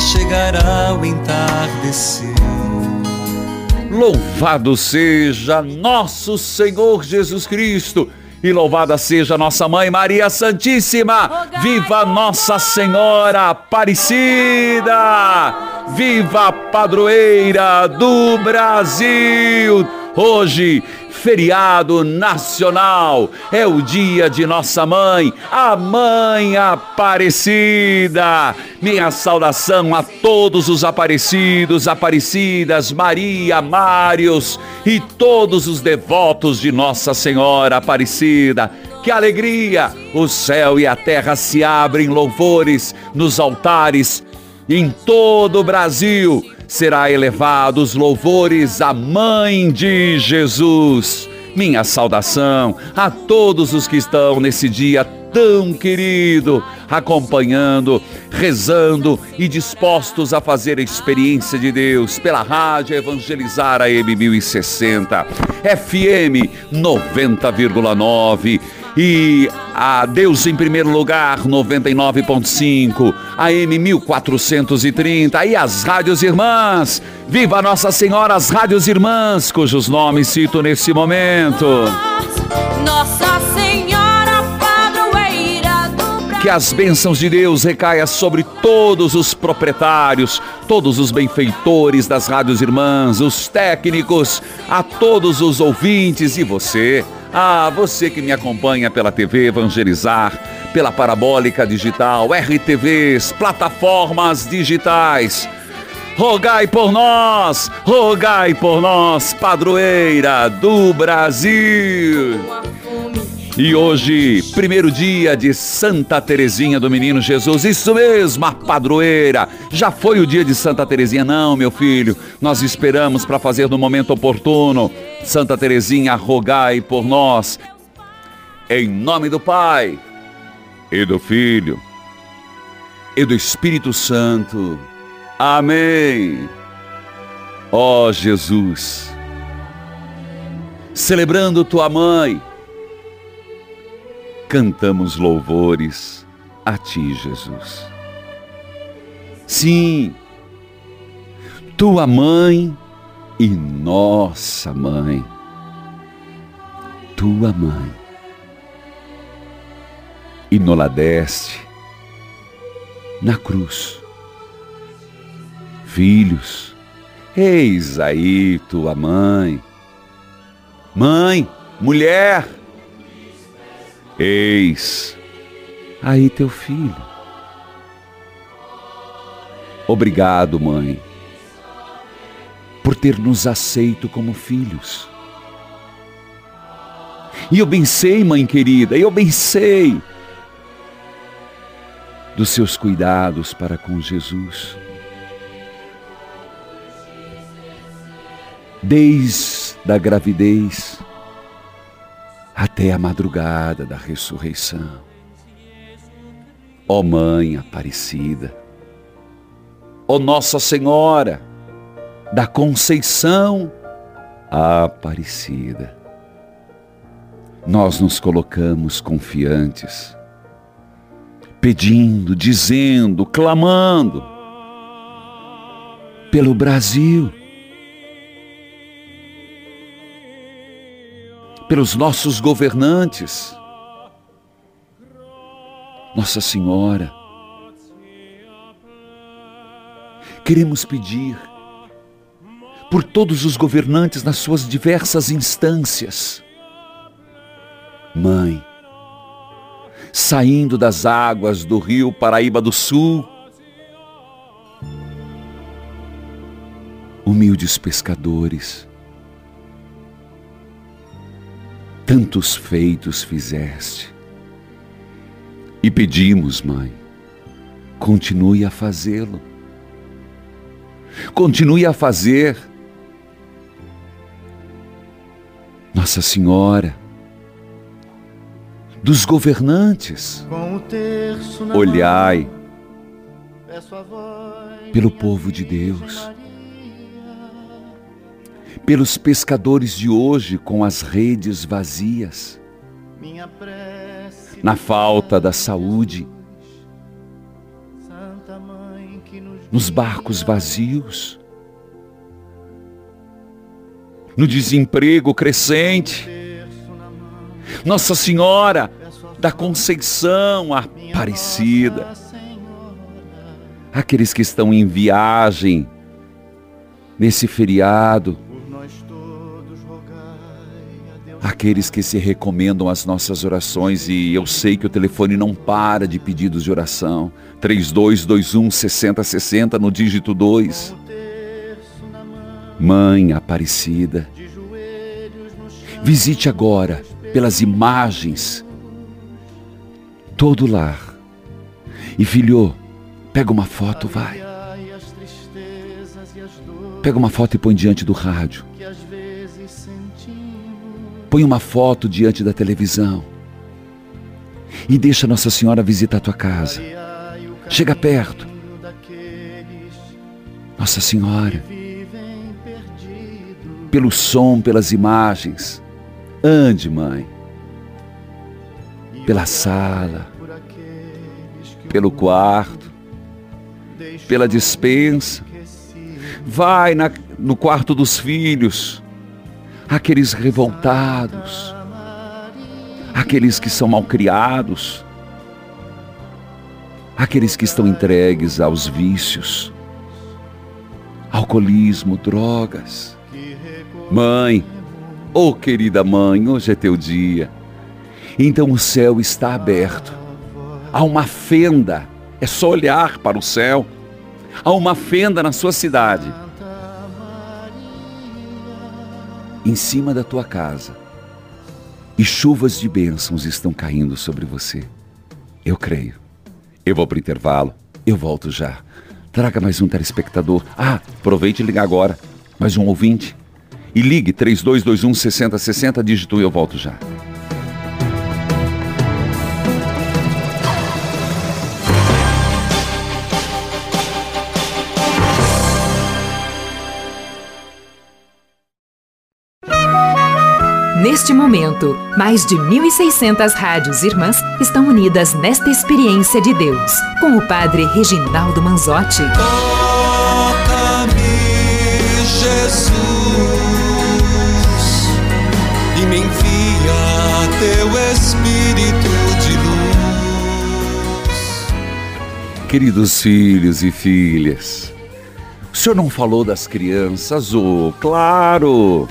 Chegará o entardecer. Louvado seja nosso Senhor Jesus Cristo e louvada seja nossa mãe Maria Santíssima. Viva Nossa Senhora Aparecida! Viva a padroeira do Brasil! Hoje, feriado nacional, é o dia de nossa mãe, a Mãe Aparecida. Minha saudação a todos os aparecidos, aparecidas, Maria, Mários e todos os devotos de Nossa Senhora Aparecida. Que alegria! O céu e a terra se abrem louvores nos altares em todo o Brasil será elevado os louvores à Mãe de Jesus. Minha saudação a todos os que estão nesse dia tão querido, acompanhando, rezando e dispostos a fazer a experiência de Deus pela rádio Evangelizar a M1060, FM 90,9 e a Deus em primeiro lugar 99.5, AM 1430 e as rádios irmãs. Viva Nossa Senhora as rádios irmãs, cujos nomes cito nesse momento. Nossa Senhora Padroeira do Brasil. Que as bênçãos de Deus recaia sobre todos os proprietários, todos os benfeitores das rádios irmãs, os técnicos, a todos os ouvintes e você. Ah, você que me acompanha pela TV Evangelizar, pela Parabólica Digital, RTVs, plataformas digitais. Rogai por nós, rogai por nós, padroeira do Brasil. E hoje, primeiro dia de Santa Terezinha do Menino Jesus, isso mesmo, a padroeira. Já foi o dia de Santa Terezinha, não, meu filho. Nós esperamos para fazer no momento oportuno. Santa Terezinha, rogai por nós. Em nome do Pai, e do Filho, e do Espírito Santo. Amém. Ó Jesus, celebrando tua mãe, cantamos louvores a ti, Jesus. Sim, tua mãe e nossa mãe. Tua mãe. E nola deste na cruz. Filhos, eis aí tua mãe. Mãe, mulher, Eis aí teu filho. Obrigado, mãe, por ter nos aceito como filhos. E eu bem sei, mãe querida, eu bem sei dos seus cuidados para com Jesus. Desde a gravidez, até a madrugada da ressurreição. Ó Mãe Aparecida, ó Nossa Senhora da Conceição Aparecida, nós nos colocamos confiantes, pedindo, dizendo, clamando pelo Brasil, pelos nossos governantes, Nossa Senhora. Queremos pedir por todos os governantes nas suas diversas instâncias. Mãe, saindo das águas do rio Paraíba do Sul, humildes pescadores, tantos feitos fizeste. E pedimos, Mãe, continue a fazê-lo. Continue a fazer Nossa Senhora, dos governantes, olhai pelo povo de Deus, pelos pescadores de hoje com as redes vazias, na falta da saúde, nos barcos vazios, no desemprego crescente. Nossa Senhora da Conceição Aparecida. Aqueles que estão em viagem nesse feriado. Aqueles que se recomendam as nossas orações e eu sei que o telefone não para de pedidos de oração. 3221 6060 no dígito 2. Mãe Aparecida, visite agora, pelas imagens, todo o lar. E filho, pega uma foto, vai. Pega uma foto e põe diante do rádio. Põe uma foto diante da televisão. E deixa Nossa Senhora visitar a tua casa. Chega perto. Nossa Senhora pelo som, pelas imagens. Ande, mãe, pela sala, pelo quarto, pela dispensa. Vai na, no quarto dos filhos, aqueles revoltados, aqueles que são malcriados, aqueles que estão entregues aos vícios, alcoolismo, drogas Mãe, oh querida mãe, hoje é teu dia. Então o céu está aberto. Há uma fenda, é só olhar para o céu. Há uma fenda na sua cidade. Em cima da tua casa. E chuvas de bênçãos estão caindo sobre você. Eu creio. Eu vou para o intervalo. Eu volto já. Traga mais um telespectador. Ah, aproveite e liga agora. Mais um ouvinte e ligue 3221 6060, dígito e eu volto já. Neste momento, mais de 1.600 rádios irmãs estão unidas nesta experiência de Deus, com o Padre Reginaldo Manzotti. Toca-me, Jesus e me envia teu Espírito de luz. Queridos filhos e filhas, o senhor não falou das crianças, oh, claro!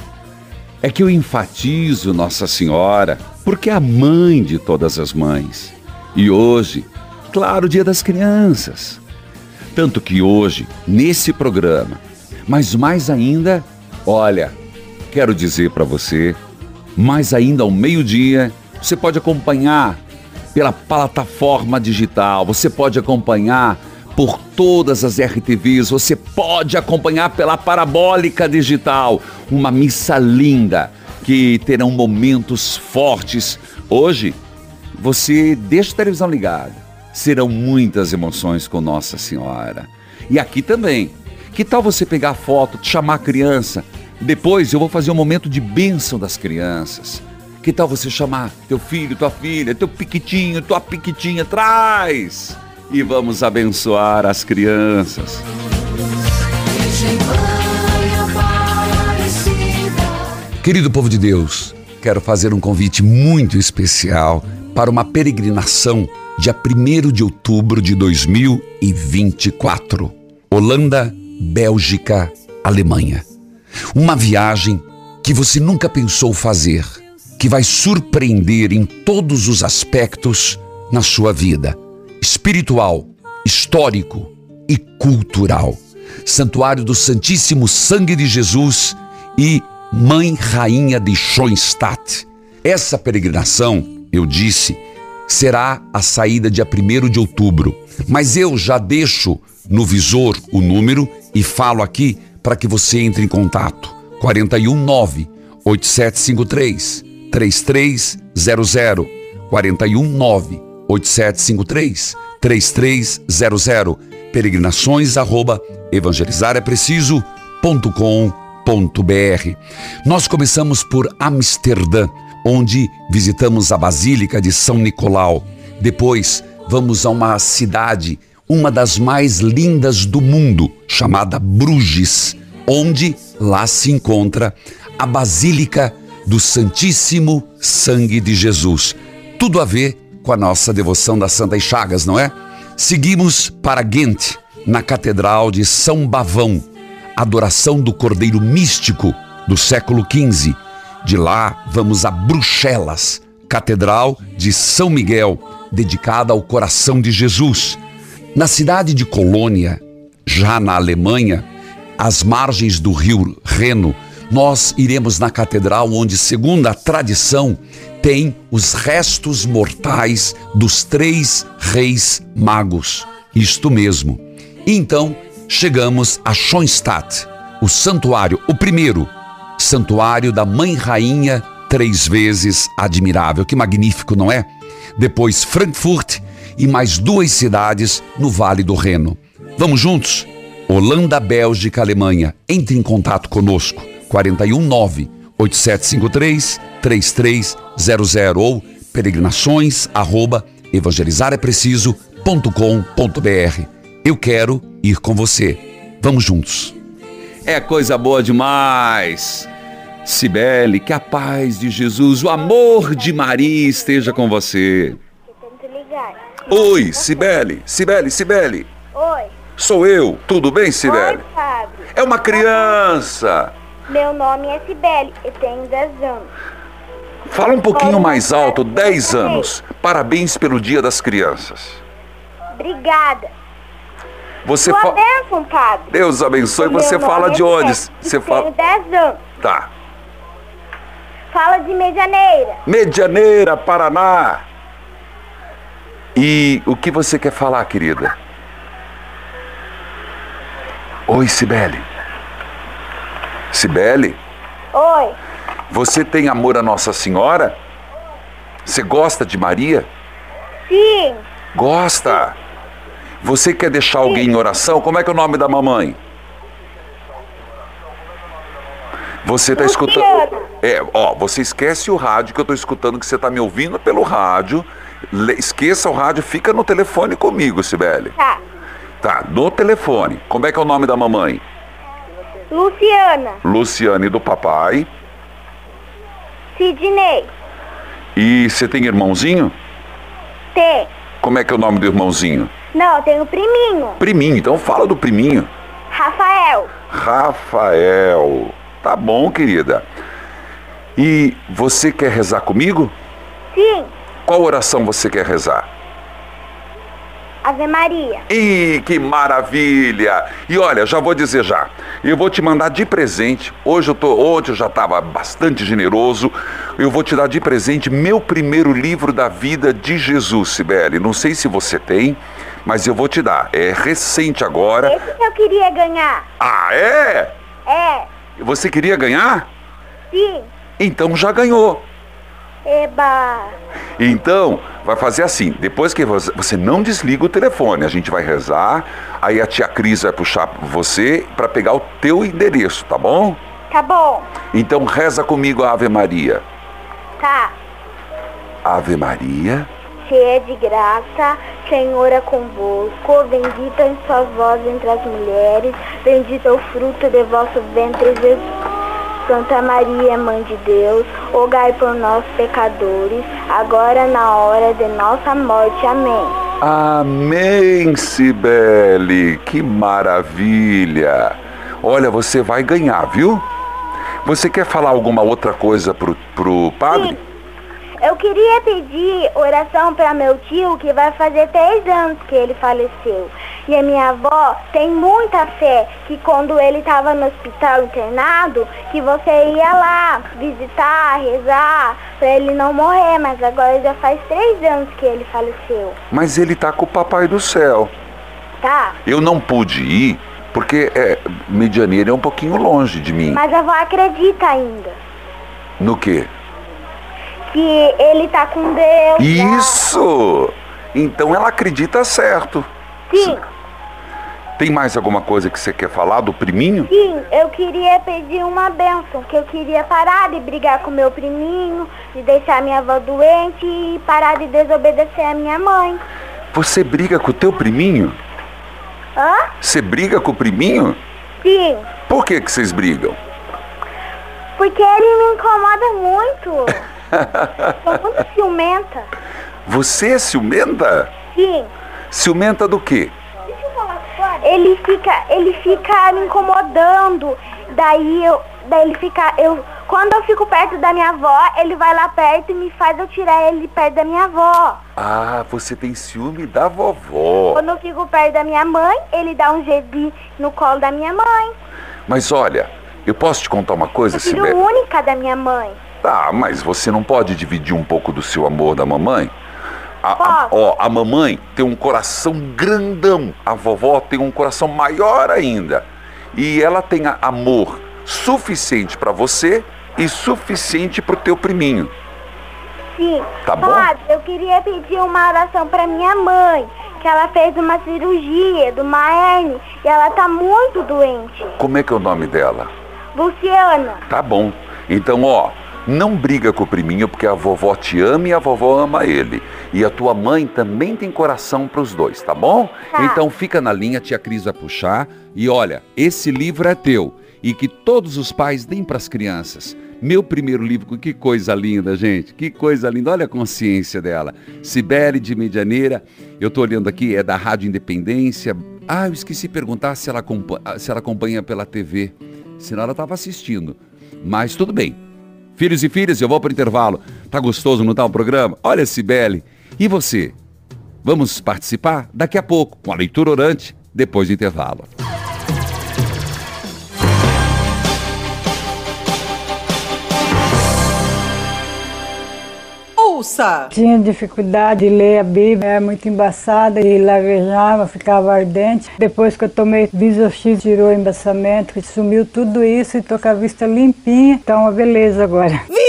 É que eu enfatizo Nossa Senhora, porque é a mãe de todas as mães. E hoje, claro, Dia das Crianças. Tanto que hoje, nesse programa, mas mais ainda, olha, quero dizer para você mais ainda ao meio-dia, você pode acompanhar pela plataforma digital, você pode acompanhar por todas as RTVs, você pode acompanhar pela parabólica digital, uma missa linda que terão momentos fortes. Hoje, você deixa a televisão ligada. Serão muitas emoções com Nossa Senhora. E aqui também. Que tal você pegar foto, chamar a criança, depois eu vou fazer um momento de bênção das crianças. Que tal você chamar teu filho, tua filha, teu piquitinho, tua piquitinha, traz! E vamos abençoar as crianças. Querido povo de Deus, quero fazer um convite muito especial para uma peregrinação dia 1 de outubro de 2024. Holanda, Bélgica, Alemanha. Uma viagem que você nunca pensou fazer, que vai surpreender em todos os aspectos na sua vida espiritual, histórico e cultural. Santuário do Santíssimo Sangue de Jesus e Mãe Rainha de Schoenstatt. Essa peregrinação, eu disse, será a saída dia 1 de outubro, mas eu já deixo no visor o número e falo aqui para que você entre em contato. 419 8753 3300 419 8753 3300 peregrinações arroba evangelizarepreciso.com.br Nós começamos por Amsterdã, onde visitamos a Basílica de São Nicolau. Depois vamos a uma cidade, uma das mais lindas do mundo, chamada Bruges, onde lá se encontra a Basílica do Santíssimo Sangue de Jesus. Tudo a ver com a nossa devoção das Santas Chagas, não é? Seguimos para Ghent, na Catedral de São Bavão, adoração do Cordeiro Místico do século XV. De lá vamos a Bruxelas, Catedral de São Miguel, dedicada ao coração de Jesus. Na cidade de Colônia, já na Alemanha, às margens do rio Reno, nós iremos na catedral onde, segundo a tradição, tem os restos mortais dos três reis magos. Isto mesmo. Então, chegamos a Schoenstatt, o santuário, o primeiro santuário da Mãe Rainha, três vezes admirável. Que magnífico, não é? Depois Frankfurt e mais duas cidades no Vale do Reno. Vamos juntos? Holanda, Bélgica, Alemanha. Entre em contato conosco. 419 8753 3300 ou peregrinações arroba evangelizarepreciso.com.br. Eu quero ir com você. Vamos juntos. É coisa boa demais. Cibele, que a paz de Jesus, o amor de Maria esteja com você. Oi, Cibele, Cibele, Cibele. Oi. Sou eu. Tudo bem, Cibele? Oi, Fábio. É uma criança. Meu nome é Cibele e tenho 10 anos. Fala um pouquinho mais alto, 10 anos. Parabéns pelo Dia das Crianças. Obrigada. Você Sua fa... bênção, Fábio. Deus abençoe. O Você fala é de onde? Você fala. Tenho 10 anos. Tá. Fala de Medianeira. Medianeira, Paraná. E o que você quer falar, querida? Oi, Cibele. Cibele, Oi. você tem amor a Nossa Senhora? Você gosta de Maria? Sim. Gosta. Você quer deixar alguém em oração? Como é que é o nome da mamãe? Você está escutando. É, ó, você esquece o rádio que eu estou escutando, que você está me ouvindo pelo rádio. Esqueça o rádio, fica no telefone comigo, Sibeli. Tá. Tá, no telefone. Como é que é o nome da mamãe? Luciana. Luciane do papai. Sidney. E você tem irmãozinho? Tem. Como é que é o nome do irmãozinho? Não, tenho priminho. Priminho, então fala do priminho. Rafael. Rafael. Tá bom, querida. E você quer rezar comigo? Sim. Qual oração você quer rezar? Ave Maria. Ih, que maravilha! E olha, já vou dizer já, eu vou te mandar de presente. Hoje eu tô, ontem eu já estava bastante generoso. Eu vou te dar de presente meu primeiro livro da vida de Jesus, Sibeli. Não sei se você tem, mas eu vou te dar. É recente agora. Esse que eu queria ganhar. Ah, é? É. Você queria ganhar? Sim. Então já ganhou. Eba. Então, vai fazer assim, depois que você não desliga o telefone, a gente vai rezar, aí a tia Cris vai puxar você para pegar o teu endereço, tá bom? Tá bom. Então reza comigo a Ave Maria. Tá. Ave Maria, cheia de graça, Senhor é convosco, bendita em sois vós entre as mulheres, bendito é o fruto de vosso ventre, Jesus. Santa Maria, Mãe de Deus, rogai por nós pecadores, agora na hora de nossa morte. Amém. Amém, Cibele. Que maravilha. Olha, você vai ganhar, viu? Você quer falar alguma outra coisa pro, pro padre? Sim. Eu queria pedir oração para meu tio, que vai fazer três anos que ele faleceu. E a minha avó tem muita fé que quando ele estava no hospital internado, que você ia lá visitar, rezar, para ele não morrer. Mas agora já faz três anos que ele faleceu. Mas ele tá com o papai do céu. Tá? Eu não pude ir porque é, Medianeira é um pouquinho longe de mim. Mas a avó acredita ainda. No quê? Que ele tá com Deus. tá? Isso! Então ela acredita certo. Sim, Tem mais alguma coisa que você quer falar do priminho? sim, eu queria pedir uma benção, que eu queria parar de brigar com meu priminho, de deixar minha avó doente e parar de desobedecer a minha mãe. Você briga com o teu priminho? Hã? Você briga com o priminho? Sim, Por que que vocês brigam? porque ele me incomoda muito. Sou muito ciumenta. Você é ciumenta? Sim. Ciumenta do quê? Ele fica, ele fica me incomodando. Daí eu, daí ele fica, eu, quando eu fico perto da minha avó, ele vai lá perto e me faz eu tirar ele perto da minha avó. Ah, você tem ciúme da vovó. Quando eu fico perto da minha mãe, ele dá um jeito de no colo da minha mãe. Mas olha, eu posso te contar uma coisa, Eu filho Sibeli? única da minha mãe. Tá, mas você não pode dividir um pouco do seu amor da mamãe? A, a- ó, a mamãe tem um coração grandão, a vovó tem um coração maior ainda. E ela tem amor suficiente pra você e suficiente pro teu priminho. Sim. Tá bom. Padre, eu queria pedir uma oração pra minha mãe, que ela fez uma cirurgia do hernia e ela tá muito doente. Como é que é o nome dela? Luciana. Tá bom. Então, ó, não briga com o priminho porque a vovó te ama e a vovó ama ele. E a tua mãe também tem coração pros dois, tá bom? Tá. Então fica na linha, tia Cris vai puxar. E olha, esse livro é teu. E que todos os pais deem para as crianças. Meu primeiro livro, que coisa linda, gente. Que coisa linda. Olha a consciência dela. Cibele de Medianeira. Eu tô olhando aqui, é da Rádio Independência. Ah, eu esqueci de perguntar se ela, se ela acompanha pela TV. Senão ela estava assistindo. Mas tudo bem. Filhos e filhas, eu vou para o intervalo. Tá gostoso, não tá o programa? Olha, Cibele. E você? Vamos participar daqui a pouco com a leitura orante, depois do intervalo. Tinha dificuldade de ler a Bíblia, era muito embaçada e lavejava, ficava ardente. Depois que eu tomei Visox, tirou o embaçamento, sumiu tudo isso e tô com a vista limpinha. Tá uma beleza agora. Vision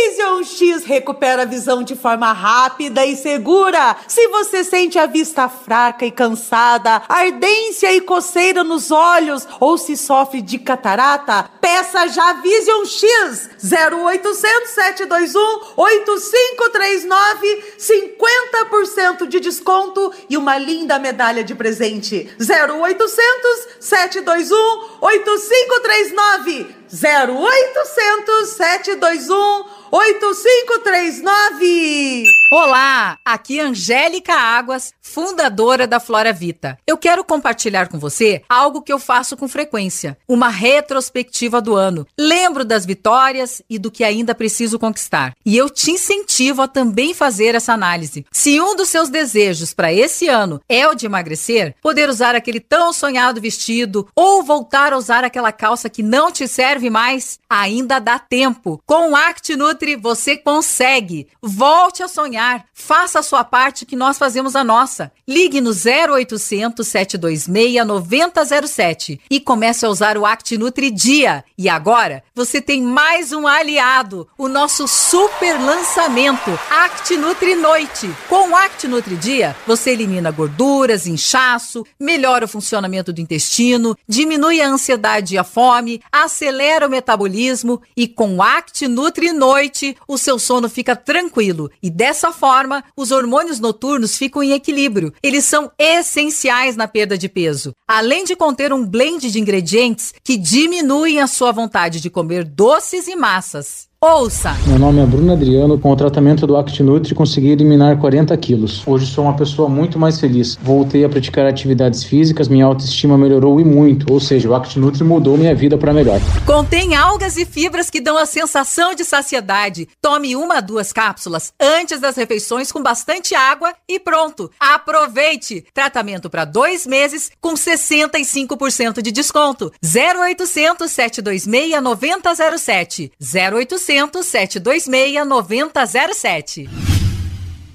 X recupera a visão de forma rápida e segura. Se você sente a vista fraca e cansada, ardência e coceira nos olhos ou se sofre de catarata, peça já Vision X 0800 721 8539 50% de desconto e uma linda medalha de presente. 0800 721 8539 0800 721 8539. 8539. Olá, aqui Angélica Águas, fundadora da Flora Vita. Eu quero compartilhar com você algo que eu faço com frequência, uma retrospectiva do ano. Lembro das vitórias e do que ainda preciso conquistar. E eu te incentivo a também fazer essa análise. Se um dos seus desejos para esse ano é o de emagrecer, poder usar aquele tão sonhado vestido ou voltar a usar aquela calça que não te serve mais, ainda dá tempo. Com o Act Nutri você consegue. Volte a sonhar. Faça a sua parte que nós fazemos a nossa. Ligue no 0800 726 9007 e comece a usar o Act Nutri Dia. E agora você tem mais um aliado, o nosso super lançamento Act Nutri Noite. Com o Act Nutri Dia, você elimina gorduras, inchaço, melhora o funcionamento do intestino, diminui a ansiedade e a fome, acelera o metabolismo e com o Act Nutri Noite, o seu sono fica tranquilo e dessa Dessa forma, os hormônios noturnos ficam em equilíbrio. Eles são essenciais na perda de peso. Além de conter um blend de ingredientes que diminuem a sua vontade de comer doces e massas. Ouça! Meu nome é Bruno Adriano. Com o tratamento do ActiNutri consegui eliminar 40 quilos. Hoje sou uma pessoa muito mais feliz. Voltei a praticar atividades físicas, minha autoestima melhorou e muito. Ou seja, o ActiNutri mudou minha vida para melhor. Contém algas e fibras que dão a sensação de saciedade. Tome uma, duas cápsulas antes das refeições com bastante água e pronto. Aproveite! Tratamento para dois meses com 65% de desconto. 0800 726 9007. 0800 726 9007.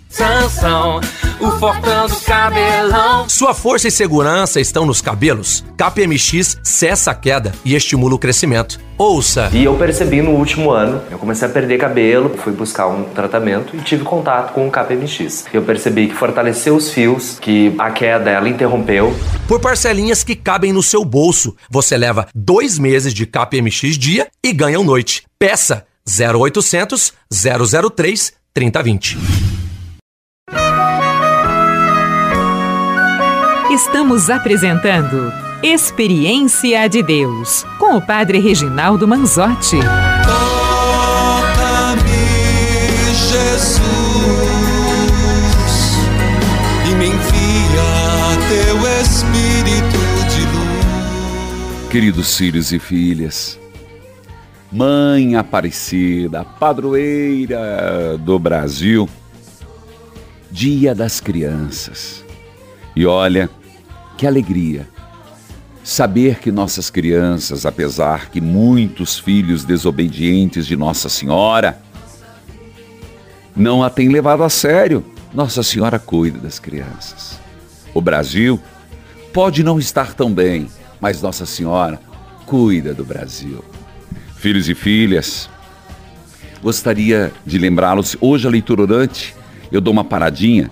Sansão, o fortão do cabelão. Sua força e segurança estão nos cabelos. KPMX cessa a queda e estimula o crescimento. Ouça! E eu percebi no último ano, eu comecei a perder cabelo, fui buscar um tratamento e tive contato com o KPMX. Eu percebi que fortaleceu os fios, que a queda ela interrompeu. Por parcelinhas que cabem no seu bolso, você leva dois meses de KPMX dia e ganha um noite. Peça 0800 003 3020. Estamos apresentando Experiência de Deus com o Padre Reginaldo Manzotti. Toca-me, Jesus, e me envia teu Espírito de luz. Queridos filhos e filhas, Mãe Aparecida, padroeira do Brasil, Dia das Crianças. E olha, que alegria saber que nossas crianças, apesar que muitos filhos desobedientes de Nossa Senhora não a têm levado a sério, Nossa Senhora cuida das crianças. O Brasil pode não estar tão bem, mas Nossa Senhora cuida do Brasil. Filhos e filhas, gostaria de lembrá-los, hoje a leitura orante, eu dou uma paradinha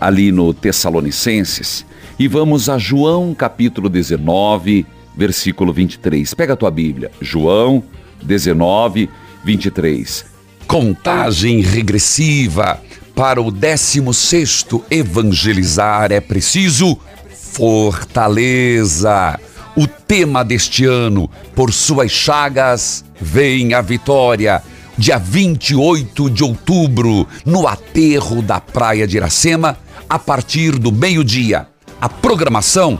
ali no Tessalonicenses e vamos a João capítulo 19, versículo 23. Pega a tua Bíblia, João 19, 23. Contagem regressiva para o 16 evangelizar é preciso fortaleza. O tema deste ano, por suas chagas, vem a vitória. Dia 28 de outubro, no aterro da Praia de Iracema, a partir do meio-dia. A programação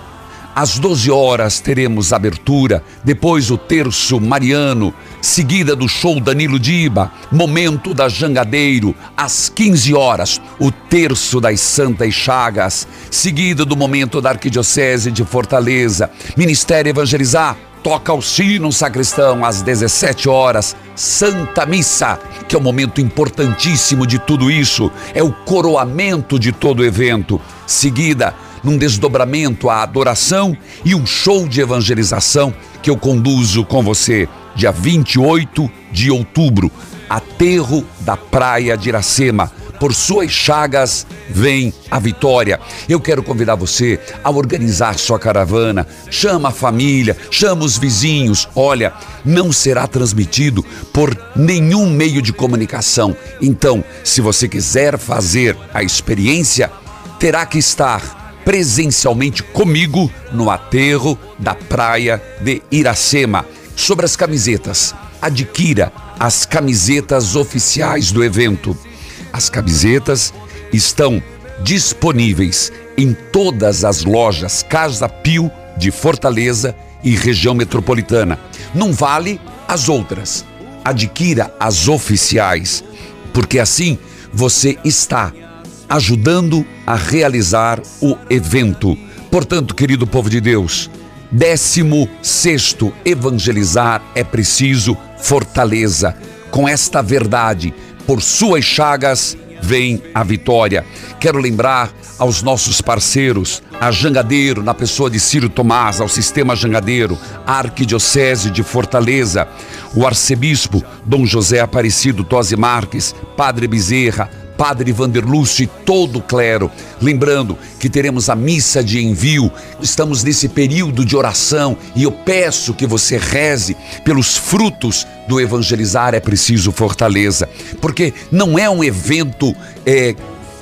às 12 horas teremos abertura, depois o terço mariano, seguida do show Danilo Diba, momento da Jangadeiro, às 15 horas, o terço das Santas Chagas, seguida do momento da Arquidiocese de Fortaleza, Ministério Evangelizar, toca o sino sacristão às 17 horas, Santa Missa, que é o momento importantíssimo de tudo isso, é o coroamento de todo o evento. Seguida, num desdobramento à adoração e um show de evangelização que eu conduzo com você, dia 28 de outubro, aterro da Praia de Iracema. Por suas chagas vem a vitória. Eu quero convidar você a organizar sua caravana. Chama a família, chama os vizinhos. Olha, não será transmitido por nenhum meio de comunicação. Então, se você quiser fazer a experiência, terá que estar presencialmente comigo no aterro da praia de Iracema. Sobre as camisetas, adquira as camisetas oficiais do evento. As camisetas estão disponíveis em todas as lojas Casa Pio de Fortaleza e região metropolitana. Não vale as outras. Adquira as oficiais, porque assim você está ajudando a realizar o evento. Portanto, querido povo de Deus, décimo sexto evangelizar é preciso fortaleza. Com esta verdade, por suas chagas vem a vitória. Quero lembrar aos nossos parceiros, a Jangadeiro, na pessoa de Ciro Tomás, ao Sistema Jangadeiro, a Arquidiocese de Fortaleza, o arcebispo Dom José Aparecido Tosi Marques, Padre Bezerra, Padre Vanderlúcio e todo o clero. Lembrando que teremos a missa de envio, estamos nesse período de oração e eu peço que você reze pelos frutos do evangelizar é preciso fortaleza, porque não é um evento é,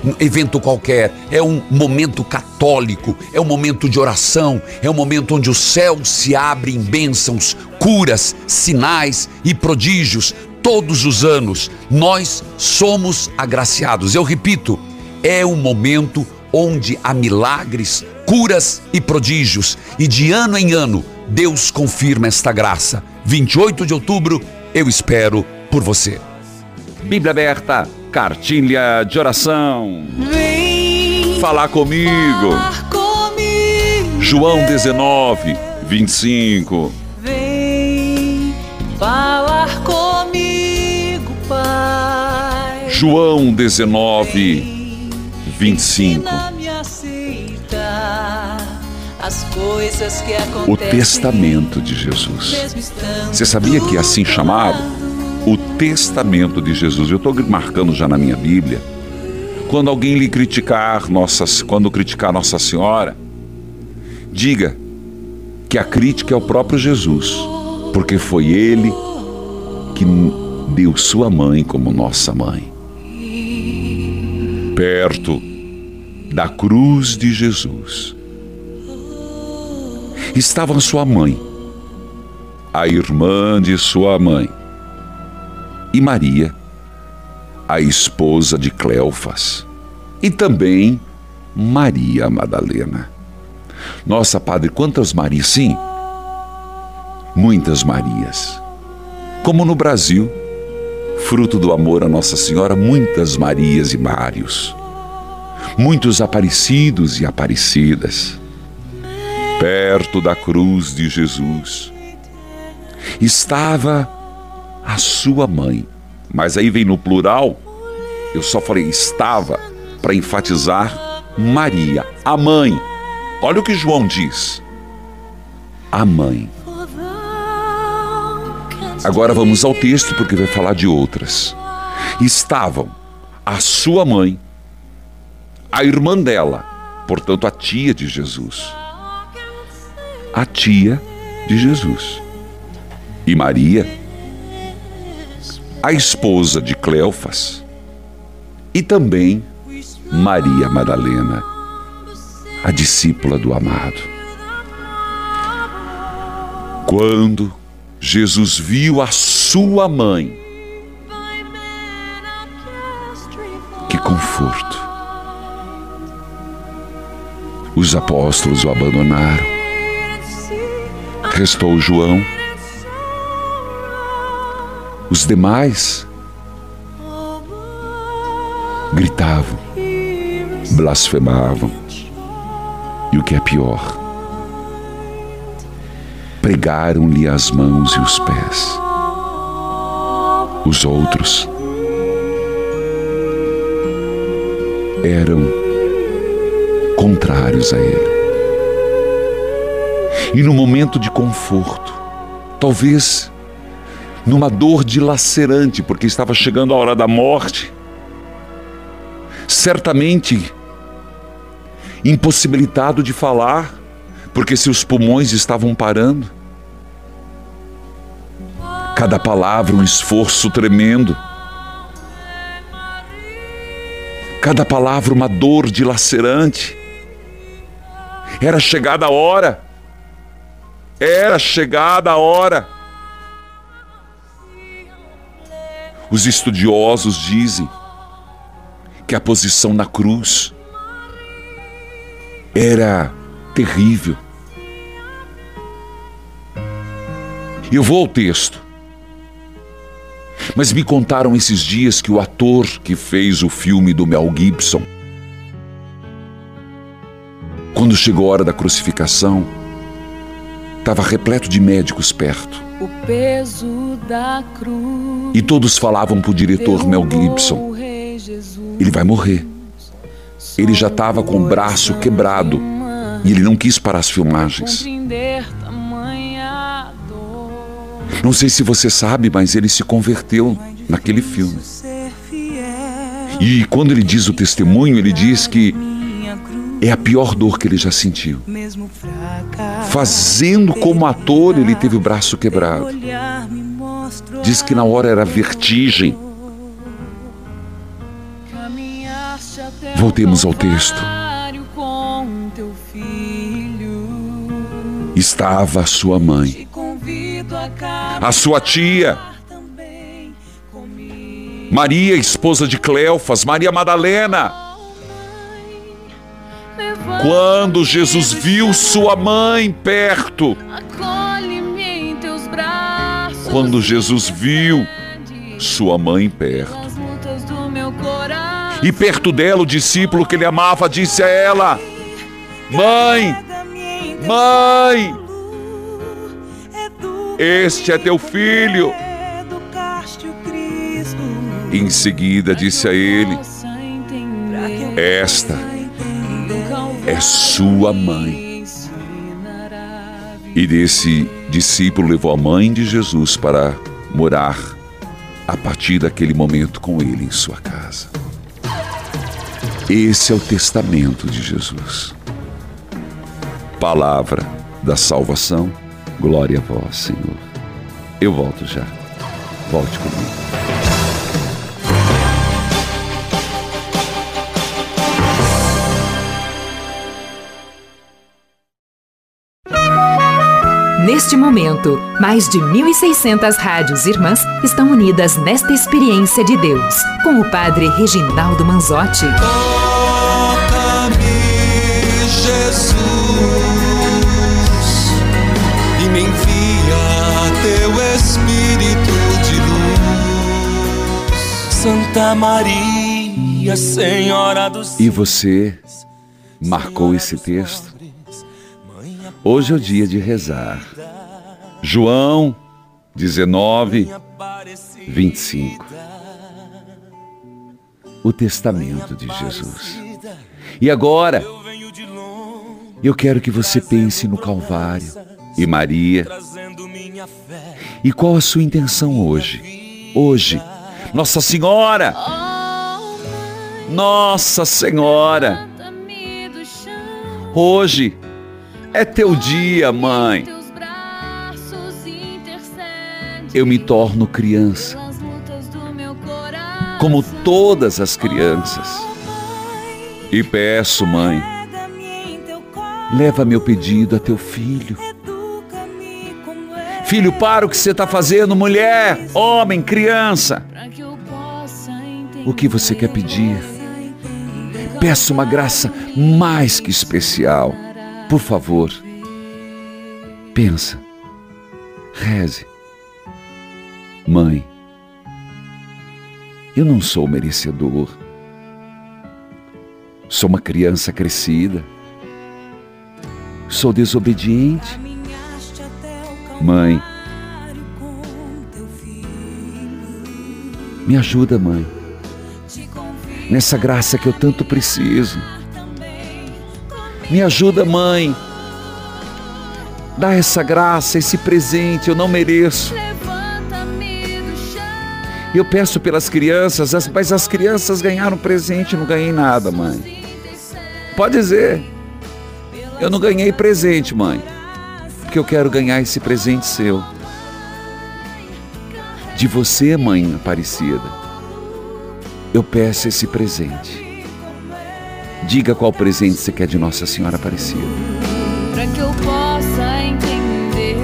um evento qualquer, é um momento católico, é um momento de oração, é um momento onde o céu se abre em bênçãos, curas, sinais e prodígios. Todos os anos nós somos agraciados. Eu repito, é um momento onde há milagres, curas e prodígios, e de ano em ano Deus confirma esta graça. 28 de outubro, eu espero por você. Bíblia aberta, cartilha de oração. Vem Falar comigo. comigo. João 19, 25. Vem falar comigo. João 19, 25. Ensina-me a aceitar as coisas que O testamento de Jesus. Você sabia que é assim chamado? O testamento de Jesus. Eu estou marcando já na minha Bíblia. Quando alguém lhe criticar, nossa, quando criticar Nossa Senhora, diga que a crítica é o próprio Jesus, porque foi ele que deu sua mãe como nossa mãe. Perto da cruz de Jesus estava sua mãe, a irmã de sua mãe, e Maria, a esposa de Cleofas, e também Maria Madalena. Nossa, padre, quantas Marias? Sim, muitas Marias. Como no Brasil, fruto do amor a Nossa Senhora, muitas Marias e Mários, muitos aparecidos e aparecidas. Perto da cruz de Jesus estava a sua mãe, mas aí vem no plural, eu só falei estava para enfatizar Maria, a mãe. Olha o que João diz. A mãe. Agora vamos ao texto porque vai falar de outras. Estavam a sua mãe, a irmã dela, portanto a tia de Jesus, a tia de Jesus, e Maria, a esposa de Cleofas, e também Maria Madalena, a discípula do amado. Quando Jesus viu a sua mãe, que conforto. Os apóstolos o abandonaram. Restou João. Os demais gritavam, blasfemavam. E o que é pior, pregaram-lhe as mãos e os pés. Os outros eram contrários a ele. E no momento de conforto, talvez numa dor dilacerante, porque estava chegando a hora da morte, certamente impossibilitado de falar, porque seus pulmões estavam parando. Cada palavra um esforço tremendo. Cada palavra uma dor dilacerante. Era chegada a hora. Era chegada a hora. Os estudiosos dizem que a posição na cruz era terrível. Eu vou ao texto. Mas me contaram esses dias que o ator que fez o filme do Mel Gibson, quando chegou a hora da crucificação, estava repleto de médicos perto. O peso da cruz. E todos falavam para o diretor Mel Gibson: ele vai morrer. Ele já estava com o braço quebrado e ele não quis parar as filmagens. Não sei se você sabe, mas ele se converteu naquele filme. E quando ele diz o testemunho, ele diz que é a pior dor que ele já sentiu. Fazendo como ator, ele teve o braço quebrado. Diz que na hora era vertigem. Voltemos ao texto. Estava sua mãe, a sua tia, Maria, esposa de Cleofas, Maria Madalena. Quando Jesus viu sua mãe perto, quando Jesus viu sua mãe perto, e perto dela o discípulo que ele amava disse a ela: Mãe, mãe, este é teu filho. Em seguida disse a ele: Esta é sua mãe. E desse discípulo levou a mãe de Jesus para morar a partir daquele momento com ele em sua casa. Esse é o testamento de Jesus. Palavra da salvação, glória a vós, Senhor. Eu volto já. Volte comigo. Neste momento, mais de 1.600 rádios irmãs estão unidas nesta experiência de Deus, com o Padre Reginaldo Manzotti. Santa Maria, Senhora E você marcou esse texto? Hoje é o dia de rezar. João 19, 25. O testamento de Jesus. E agora, eu quero que você pense no Calvário e Maria. E qual a sua intenção hoje? Hoje, Nossa Senhora! Nossa Senhora! Hoje é teu dia, mãe. Eu me torno criança, como todas as crianças. E peço, mãe, leva meu pedido a teu filho. Filho, para o que você está fazendo, mulher, homem, criança. O que você quer pedir? Peço uma graça mais que especial. Por favor, pensa, reze. Mãe, eu não sou merecedor. Sou uma criança crescida. Sou desobediente. Mãe, me ajuda, mãe, nessa graça que eu tanto preciso. Me ajuda, mãe. Dá essa graça, esse presente, eu não mereço. Eu peço pelas crianças, mas as crianças ganharam presente, não ganhei nada, mãe. Pode dizer. Eu não ganhei presente, mãe. Porque eu quero ganhar esse presente seu. De você, mãe Aparecida. Eu peço esse presente. Diga qual presente você quer de Nossa Senhora Aparecida. Pra que eu possa entender.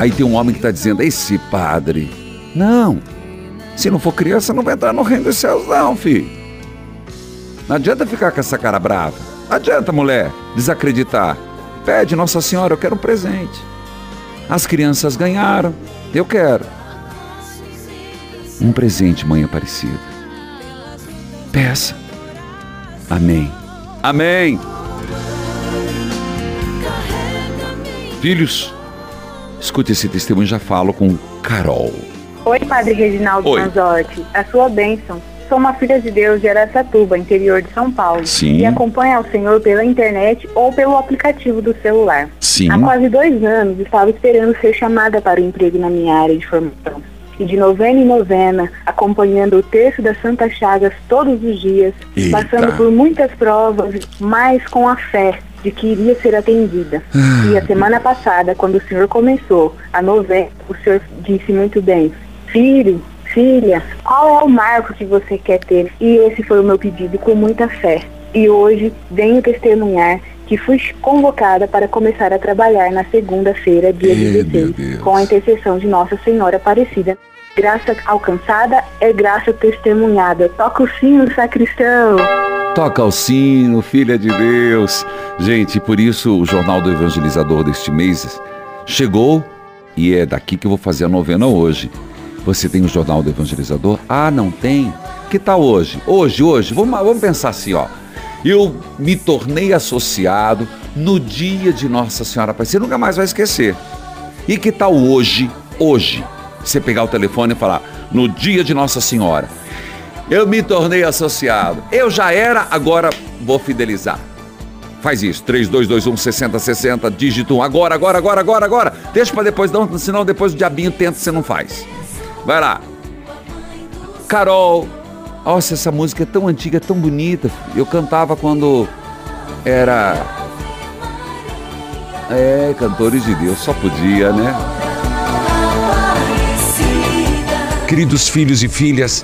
Aí tem um homem que está dizendo: Esse padre. Não. Se não for criança, não vai entrar no reino dos céus, não, filho. Não adianta ficar com essa cara brava. Não adianta, mulher, desacreditar. Pede, Nossa Senhora, eu quero um presente. As crianças ganharam, eu quero. Um presente, mãe Aparecida. Peça. Amém. Amém. Filhos, escute esse testemunho, já falo com Carol. Oi, Padre Reginaldo Oi. Manzotti. A sua bênção. Sou uma filha de Deus de Aracatuba, interior de São Paulo. Sim. E acompanho ao Senhor pela internet ou pelo aplicativo do celular. Sim. Há quase dois anos estava esperando ser chamada para o emprego na minha área de formação. E de novena em novena, acompanhando o texto das Santas Chagas todos os dias, Eita. passando por muitas provas, mas com a fé de que iria ser atendida. E a semana passada, quando o senhor começou a novena, o senhor disse muito bem, filho, filha, qual é o marco que você quer ter? E esse foi o meu pedido com muita fé. E hoje venho testemunhar que fui convocada para começar a trabalhar na segunda-feira, dia Ih, 16, com a intercessão de Nossa Senhora Aparecida. Graça alcançada é graça testemunhada. Toca o sino, sacristão. Toca o sino, filha de Deus. Gente, por isso o Jornal do Evangelizador deste mês chegou e é daqui que eu vou fazer a novena hoje. Você tem o Jornal do Evangelizador? Ah, não tem? Que tal hoje? Hoje, hoje, vamos, vamos pensar assim, ó. Eu me tornei associado no dia de Nossa Senhora Aparecida, você nunca mais vai esquecer. E que tal hoje, hoje, você pegar o telefone e falar, no dia de Nossa Senhora, eu me tornei associado. Eu já era, agora vou fidelizar. Faz isso, 3221 6060, dígito 1, agora, agora, agora, agora, agora. Deixa pra depois, não, senão depois o diabinho tenta, você não faz. Vai lá. Carol, nossa, essa música é tão antiga, é tão bonita. Eu cantava quando era. É, cantores de Deus, só podia, né? Queridos filhos e filhas,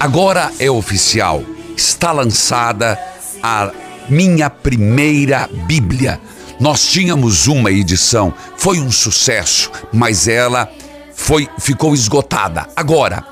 agora é oficial. Está lançada a minha primeira Bíblia. Nós tínhamos uma edição, foi um sucesso, mas ela foi ficou esgotada. Agora,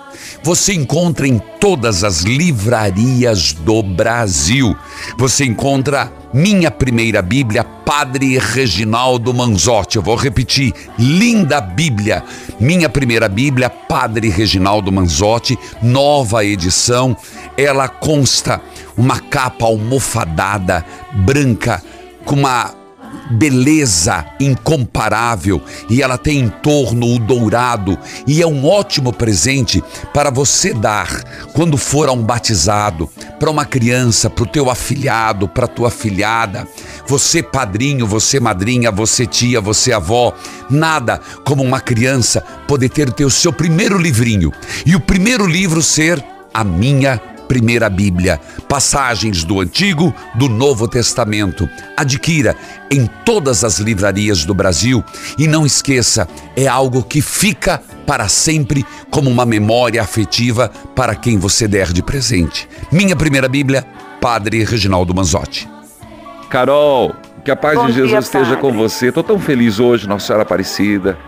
você encontra em todas as livrarias do Brasil. Você encontra Minha Primeira Bíblia, Padre Reginaldo Manzotti. Eu vou repetir: linda Bíblia. Minha Primeira Bíblia, Padre Reginaldo Manzotti, nova edição. Ela consta uma capa almofadada, branca, com uma beleza incomparável e ela tem em torno o dourado e é um ótimo presente para você dar quando for a um batizado, para uma criança, para o teu afilhado, para tua afilhada, você padrinho, você madrinha, você tia, você avó, nada como uma criança poder ter o teu seu primeiro livrinho e o primeiro livro ser a minha Primeira Bíblia, passagens do Antigo, do Novo Testamento. Adquira em todas as livrarias do Brasil e não esqueça, é algo que fica para sempre como uma memória afetiva para quem você der de presente. Minha Primeira Bíblia, Padre Reginaldo Manzotti. Carol, que a paz Bom de Jesus dia, esteja com padre. você. Estou tão feliz hoje, Nossa Senhora Aparecida.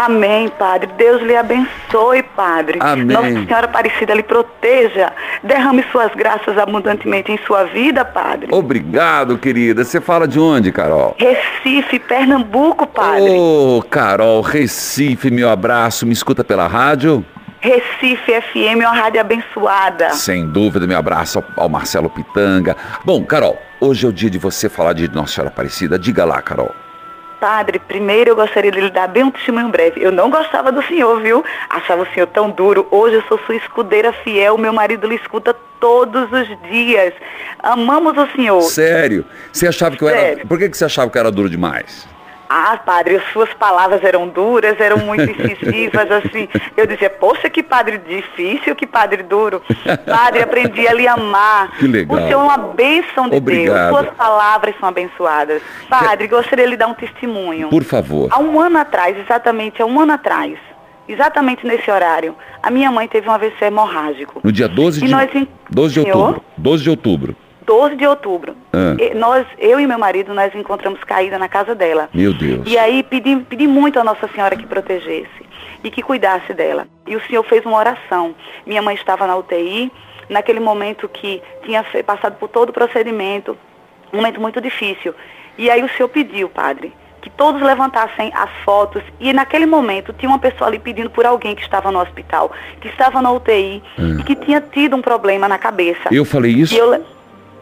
Amém, Padre. Deus lhe abençoe, Padre. Amém. Nossa Senhora Aparecida lhe proteja. Derrame suas graças abundantemente em sua vida, Padre. Obrigado, querida. Você fala de onde, Carol? Recife, Pernambuco, Padre. Ô, Carol, Recife, meu abraço. Me escuta pela rádio? Recife FM, uma rádio abençoada. Sem dúvida, meu abraço ao, ao Marcelo Pitanga. Bom, Carol, hoje é o dia de você falar de Nossa Senhora Aparecida. Diga lá, Carol. Padre, primeiro eu gostaria de lhe dar bem um testemunho breve. Eu não gostava do senhor, viu? Achava o senhor tão duro. Hoje eu sou sua escudeira fiel. Meu marido lhe escuta todos os dias. Amamos o senhor. Sério? Você achava que eu era. Sério. Por que, que você achava que eu era duro demais? Ah, padre, as suas palavras eram duras, eram muito incisivas, assim. Eu dizia, poxa, que padre difícil, que padre duro. Padre, aprendi a lhe amar. Que legal. O senhor é uma bênção de Obrigado. Deus. Suas palavras são abençoadas. Padre, gostaria de lhe dar um testemunho. Por favor. Há um ano atrás, exatamente há um ano atrás, exatamente nesse horário, a minha mãe teve um AVC hemorrágico. No dia 12 E de, nós en- 12 de outubro. 12 de outubro. 12 de outubro. Ah. E nós, eu e meu marido, nós encontramos caída na casa dela. Meu Deus. E aí pedi, pedi muito a Nossa Senhora que protegesse e que cuidasse dela. E o Senhor fez uma oração. Minha mãe estava na UTI, naquele momento que tinha passado por todo o procedimento, um momento muito difícil. E aí o Senhor pediu, Padre, que todos levantassem as fotos e naquele momento tinha uma pessoa ali pedindo por alguém que estava no hospital, que estava na UTI e que tinha tido um problema na cabeça. Eu falei isso? E eu,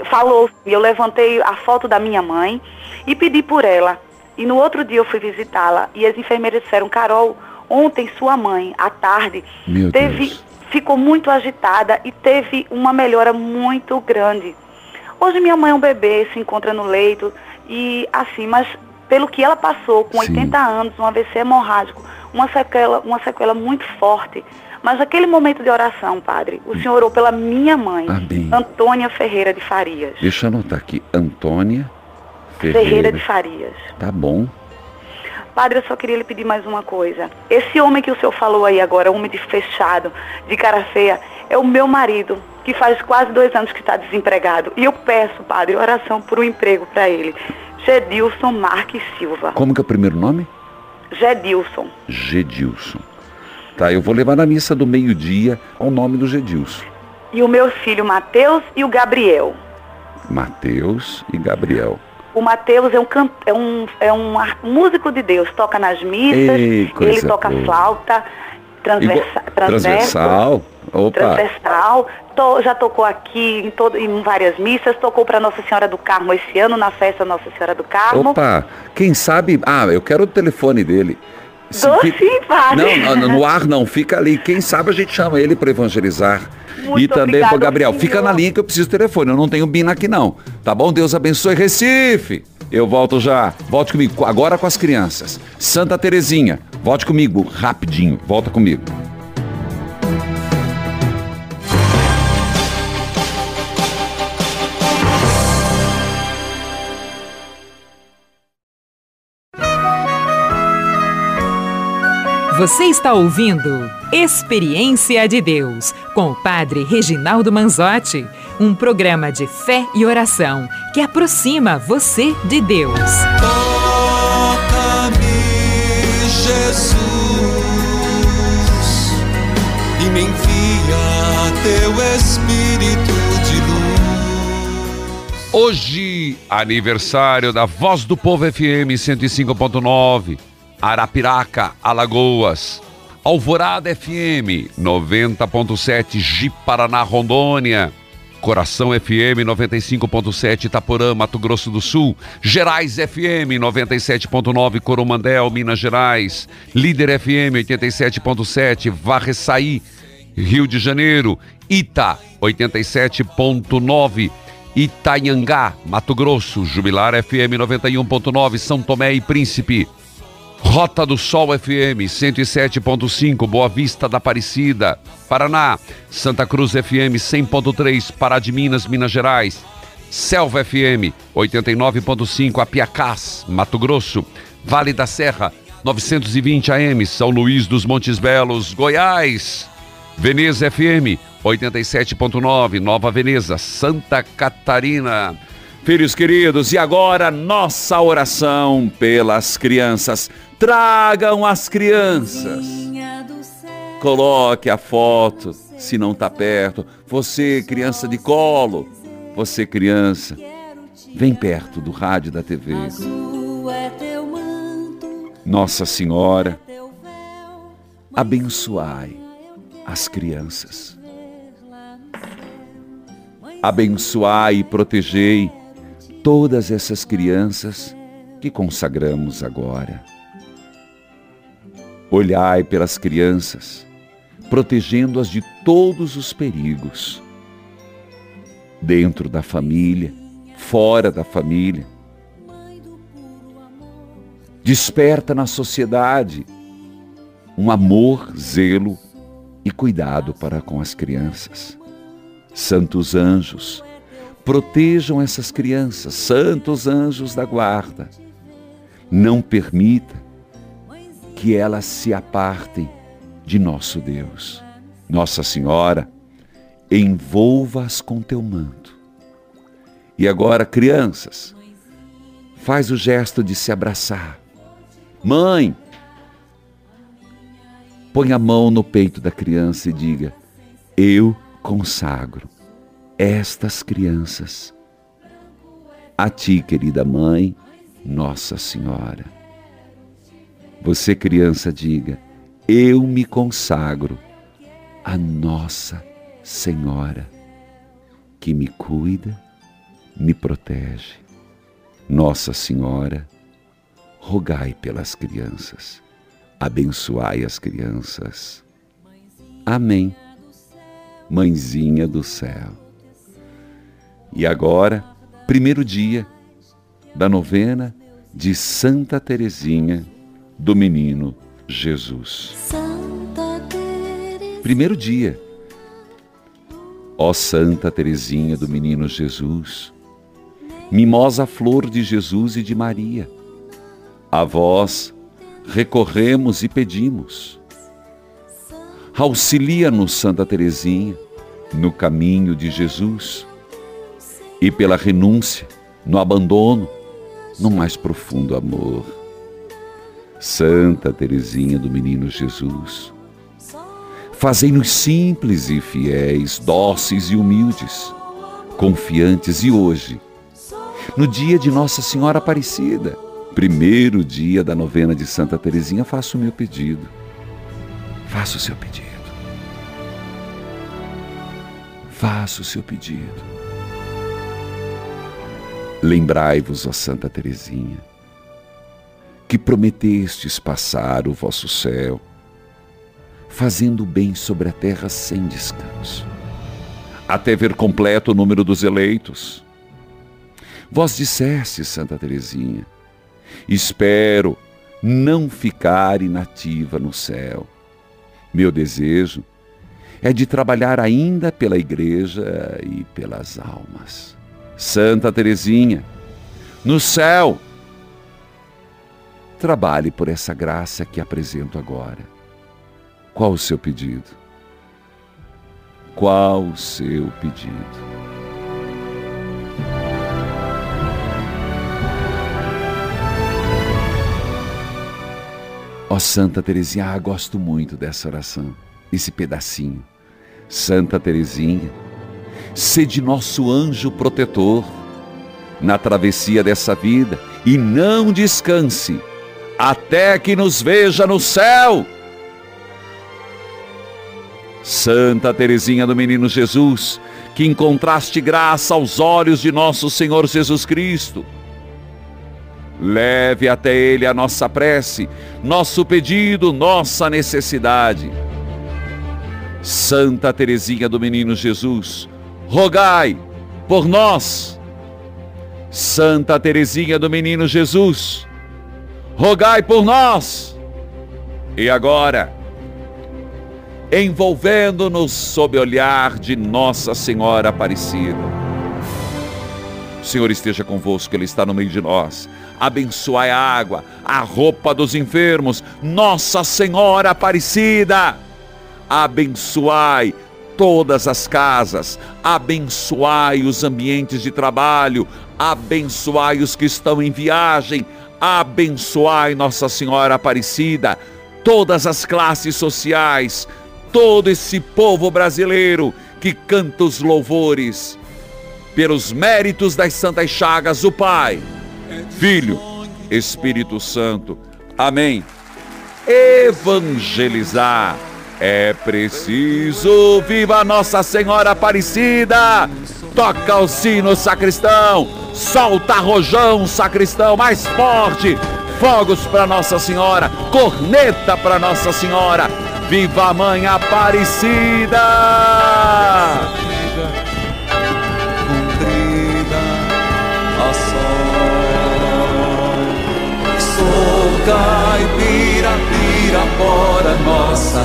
falou, e eu levantei a foto da minha mãe e pedi por ela. E no outro dia eu fui visitá-la e as enfermeiras disseram, Carol, ontem sua mãe, à tarde, Meu teve, Deus. ficou muito agitada e teve uma melhora muito grande. Hoje minha mãe é um bebê, se encontra no leito e assim, mas pelo que ela passou com Sim. 80 anos, um AVC hemorrágico, uma sequela, uma sequela muito forte. Mas aquele momento de oração, padre, o senhor orou pela minha mãe, Amém. Antônia Ferreira de Farias. Deixa eu anotar aqui. Antônia Ferreira. Ferreira de Farias. Tá bom. Padre, eu só queria lhe pedir mais uma coisa. Esse homem que o senhor falou aí agora, homem de fechado, de cara feia, é o meu marido, que faz quase dois anos que está desempregado. E eu peço, padre, oração por um emprego para ele. Gedilson Marques Silva. Como que é o primeiro nome? Gedilson. Gedilson. Tá, eu vou levar na missa do meio-dia ao nome do Gedilson. E o meu filho Mateus e o Gabriel. Mateus e Gabriel. O Mateus é um, can- é um, é um músico de Deus, toca nas missas, Ei, ele toca boa. flauta, transversa, Igual- transversal. Opa. transversal, já tocou aqui em, todo, em várias missas, tocou para Nossa Senhora do Carmo esse ano, na festa Nossa Senhora do Carmo. Opa, quem sabe. Ah, eu quero o telefone dele. Se Dou fi- padre. Não, no, ar não, fica ali. Quem sabe a gente chama ele para evangelizar. Muito e também pro Gabriel. senhor. Fica na linha que eu preciso do telefone. Eu não tenho Bina aqui não. Tá bom? Deus abençoe. Recife. Eu volto já. Volte comigo. Agora com as crianças. Santa Terezinha. Volte comigo rapidinho. Volta comigo. Você está ouvindo Experiência de Deus com o Padre Reginaldo Manzotti, um programa de fé e oração que aproxima você de Deus. Toca-me, Jesus, e me envia teu Espírito de luz. Hoje, aniversário da Voz do Povo FM 105.9, Arapiraca, Alagoas. Alvorada FM 90.7, Ji Paraná, Rondônia. Coração FM 95.7, Itaporã, Mato Grosso do Sul. Gerais FM 97.9, Coromandel, Minas Gerais. Líder FM 87.7, Varreçaí, Rio de Janeiro. Ita 87.9. Itanhangá, Mato Grosso, Jubilar FM 91.9, São Tomé e Príncipe. Rota do Sol FM 107.5, Boa Vista da Aparecida, Paraná. Santa Cruz FM 100.3, Pará de Minas, Minas Gerais. Selva FM 89.5, Apiacás, Mato Grosso. Vale da Serra 920 AM, São Luís dos Montes Belos, Goiás. Veneza FM 87.9, Nova Veneza, Santa Catarina. Filhos queridos, e agora nossa oração pelas crianças. Tragam as crianças. Coloque a foto, se não está perto. Você, criança de colo. Você, criança, vem perto do rádio da TV. Nossa Senhora, abençoai as crianças. Abençoai e protegei todas essas crianças que consagramos agora. Olhai pelas crianças, protegendo-as de todos os perigos, dentro da família, fora da família. Desperta na sociedade um amor, zelo e cuidado para com as crianças. Santos anjos, protejam essas crianças, santos anjos da guarda. Não permita que elas se apartem de nosso Deus. Nossa Senhora, envolva-as com teu manto. E agora, crianças, faz o gesto de se abraçar. Mãe, põe a mão no peito da criança e diga: Eu consagro estas crianças a ti, querida mãe, Nossa Senhora. Você, criança, diga: Eu me consagro a Nossa Senhora, que me cuida, me protege. Nossa Senhora, rogai pelas crianças, abençoai as crianças. Amém. Mãezinha do céu. E agora, primeiro dia da novena de Santa Teresinha do Menino Jesus. primeiro dia. Ó Santa Teresinha do Menino Jesus, mimosa flor de Jesus e de Maria, a vós recorremos e pedimos. Auxilia-nos, Santa Teresinha, no caminho de Jesus e pela renúncia, no abandono, no mais profundo amor. Santa Teresinha do Menino Jesus, fazei-nos simples e fiéis, dóceis e humildes, confiantes e hoje, no dia de Nossa Senhora Aparecida, primeiro dia da novena de Santa Teresinha, faço o meu pedido. Faça o seu pedido. Faça o seu pedido. Lembrai-vos, ó Santa Teresinha, que prometestes passar o vosso céu, fazendo bem sobre a terra sem descanso, até ver completo o número dos eleitos. Vós disseste, Santa Teresinha, espero não ficar inativa no céu. Meu desejo é de trabalhar ainda pela igreja e pelas almas. Santa Teresinha, no céu, trabalhe por essa graça que apresento agora. Qual o seu pedido? Qual o seu pedido? Ó oh, Santa Teresinha, ah, gosto muito dessa oração, esse pedacinho. Santa Teresinha, sede nosso anjo protetor na travessia dessa vida e não descanse até que nos veja no céu. Santa Teresinha do Menino Jesus, que encontraste graça aos olhos de nosso Senhor Jesus Cristo Leve até Ele a nossa prece, nosso pedido, nossa necessidade. Santa Teresinha do Menino Jesus, rogai por nós. Santa Teresinha do Menino Jesus, rogai por nós. E agora, envolvendo-nos sob o olhar de Nossa Senhora Aparecida. O Senhor esteja convosco, Ele está no meio de nós abençoai a água, a roupa dos enfermos, Nossa Senhora Aparecida, abençoai todas as casas, abençoai os ambientes de trabalho, abençoai os que estão em viagem, abençoai Nossa Senhora Aparecida, todas as classes sociais, todo esse povo brasileiro que canta os louvores pelos méritos das santas chagas, o Pai Filho, Espírito Santo. Amém. Evangelizar é preciso. Viva Nossa Senhora Aparecida! Toca o sino, sacristão. Solta rojão, sacristão, mais forte. Fogos para Nossa Senhora, corneta para Nossa Senhora. Viva a Mãe Aparecida! caipira, pirapora nossa,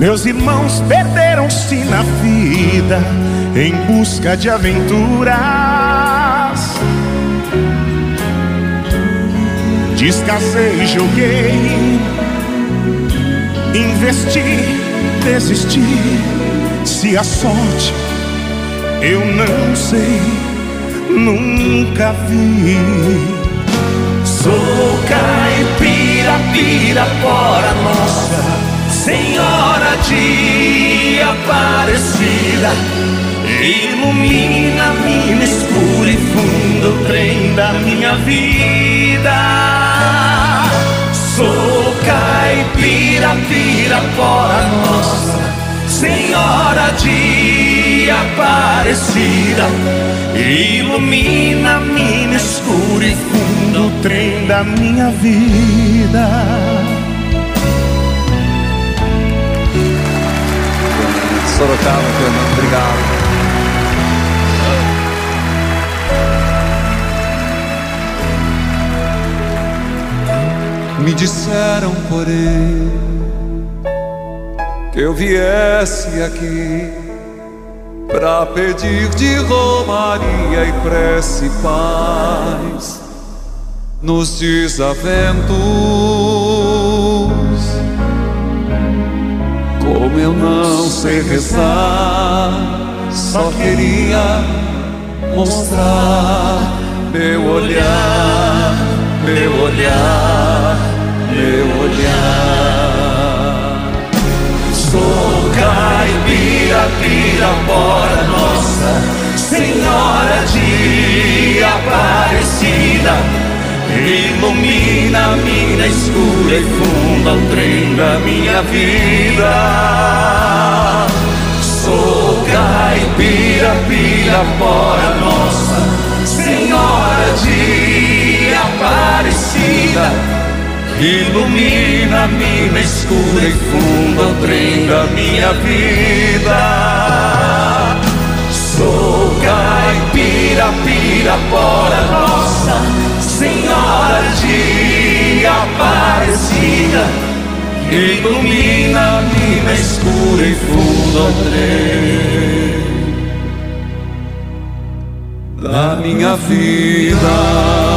Meus irmãos perderam-se na vida em busca de aventuras. Descasei, joguei, investi, desisti. Se a sorte eu não sei, nunca vi. Sou caipira, pirapora nossa, Senhora de Aparecida. Ilumina mina escura e fundo, trem da minha vida. Sou caipira, pirapora nossa, Senhora de Aparecida. Ilumina mina escura e fundo, trem da minha vida. Sorocaba, Fernando, obrigado. Me disseram, porém, que eu viesse aqui para pedir de romaria e prece paz nos desaventos. Como eu não sei rezar, só queria mostrar meu olhar, meu olhar, meu olhar. Sou caipira, pirapora nossa, Senhora de Aparecida. Ilumina a mina escura e funda o trem da minha vida. Sou caipira, nossa, Senhora de Aparecida. Ilumina a mina escura e funda o trem da minha vida. Sou caipira, nossa, Senhora de Aparecida, ilumina a mina escura e funda o trem da minha vida.